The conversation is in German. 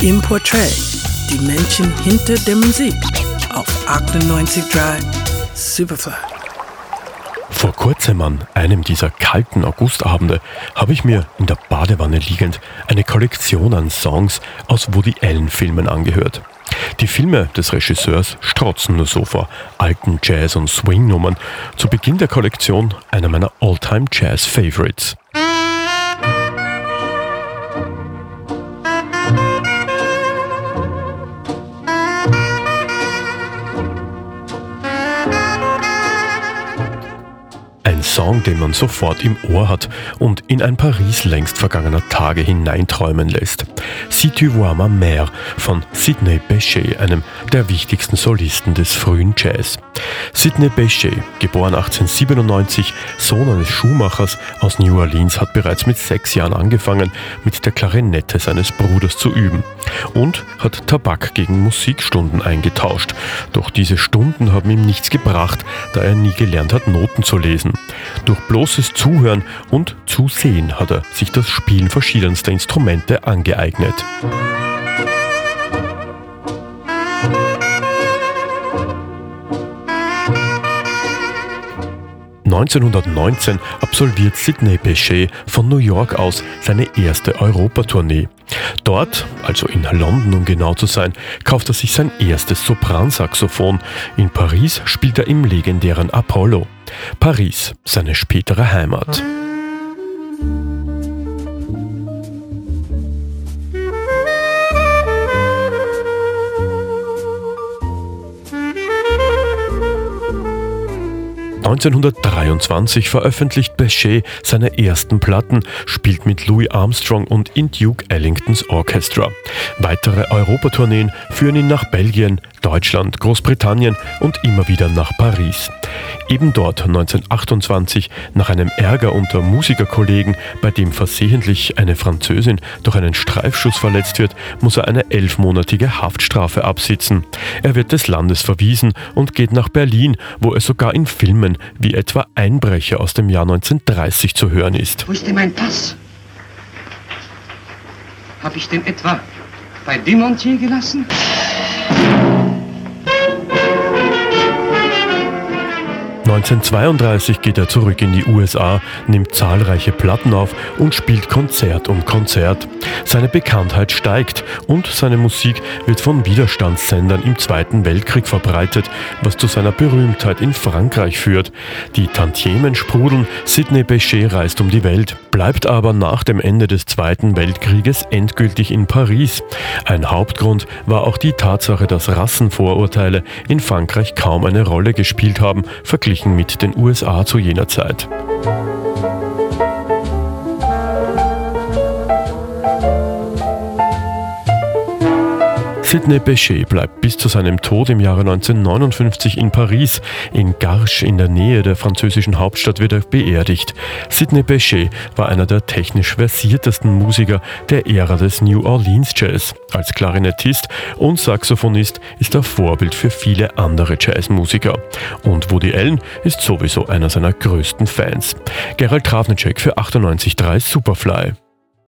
im Portrait, die Menschen hinter der Musik auf 98.3 Superfly. Vor kurzem an einem dieser kalten Augustabende habe ich mir in der Badewanne liegend eine Kollektion an Songs aus Woody Allen Filmen angehört. Die Filme des Regisseurs strotzen nur so vor alten Jazz- und Swing-Nummern. Zu Beginn der Kollektion einer meiner All-Time Song, den man sofort im Ohr hat und in ein Paris längst vergangener Tage hineinträumen lässt. Si tu vois ma mère von Sidney Bechet, einem der wichtigsten Solisten des frühen Jazz. Sidney Bechet, geboren 1897, Sohn eines Schuhmachers aus New Orleans, hat bereits mit sechs Jahren angefangen, mit der Klarinette seines Bruders zu üben und hat Tabak gegen Musikstunden eingetauscht. Doch diese Stunden haben ihm nichts gebracht, da er nie gelernt hat, Noten zu lesen. Durch bloßes Zuhören und Zusehen hat er sich das Spielen verschiedenster Instrumente angeeignet. 1919 absolviert Sidney Bechet von New York aus seine erste Europatournee. Dort, also in London um genau zu sein, kauft er sich sein erstes Sopransaxophon. In Paris spielt er im legendären Apollo. Paris, seine spätere Heimat. 1923 veröffentlicht Bechet seine ersten Platten, spielt mit Louis Armstrong und in Duke Ellingtons Orchestra. Weitere Europatourneen führen ihn nach Belgien, Deutschland, Großbritannien und immer wieder nach Paris. Eben dort 1928, nach einem Ärger unter Musikerkollegen, bei dem versehentlich eine Französin durch einen Streifschuss verletzt wird, muss er eine elfmonatige Haftstrafe absitzen. Er wird des Landes verwiesen und geht nach Berlin, wo er sogar in Filmen wie etwa Einbrecher aus dem Jahr 1930 zu hören ist. Wo ist denn mein Pass? Hab ich den etwa bei Demontier gelassen? 1932 geht er zurück in die USA, nimmt zahlreiche Platten auf und spielt Konzert um Konzert. Seine Bekanntheit steigt und seine Musik wird von Widerstandssendern im Zweiten Weltkrieg verbreitet, was zu seiner Berühmtheit in Frankreich führt. Die Tantiemen sprudeln, Sidney Bechet reist um die Welt, bleibt aber nach dem Ende des Zweiten Weltkrieges endgültig in Paris. Ein Hauptgrund war auch die Tatsache, dass Rassenvorurteile in Frankreich kaum eine Rolle gespielt haben, verglichen mit den USA zu jener Zeit. Sidney Bechet bleibt bis zu seinem Tod im Jahre 1959 in Paris. In Garches in der Nähe der französischen Hauptstadt wird er beerdigt. Sidney Bechet war einer der technisch versiertesten Musiker der Ära des New Orleans Jazz. Als Klarinettist und Saxophonist ist er Vorbild für viele andere Jazzmusiker. Und Woody Allen ist sowieso einer seiner größten Fans. Gerald Trafnicek für 98.3 Superfly.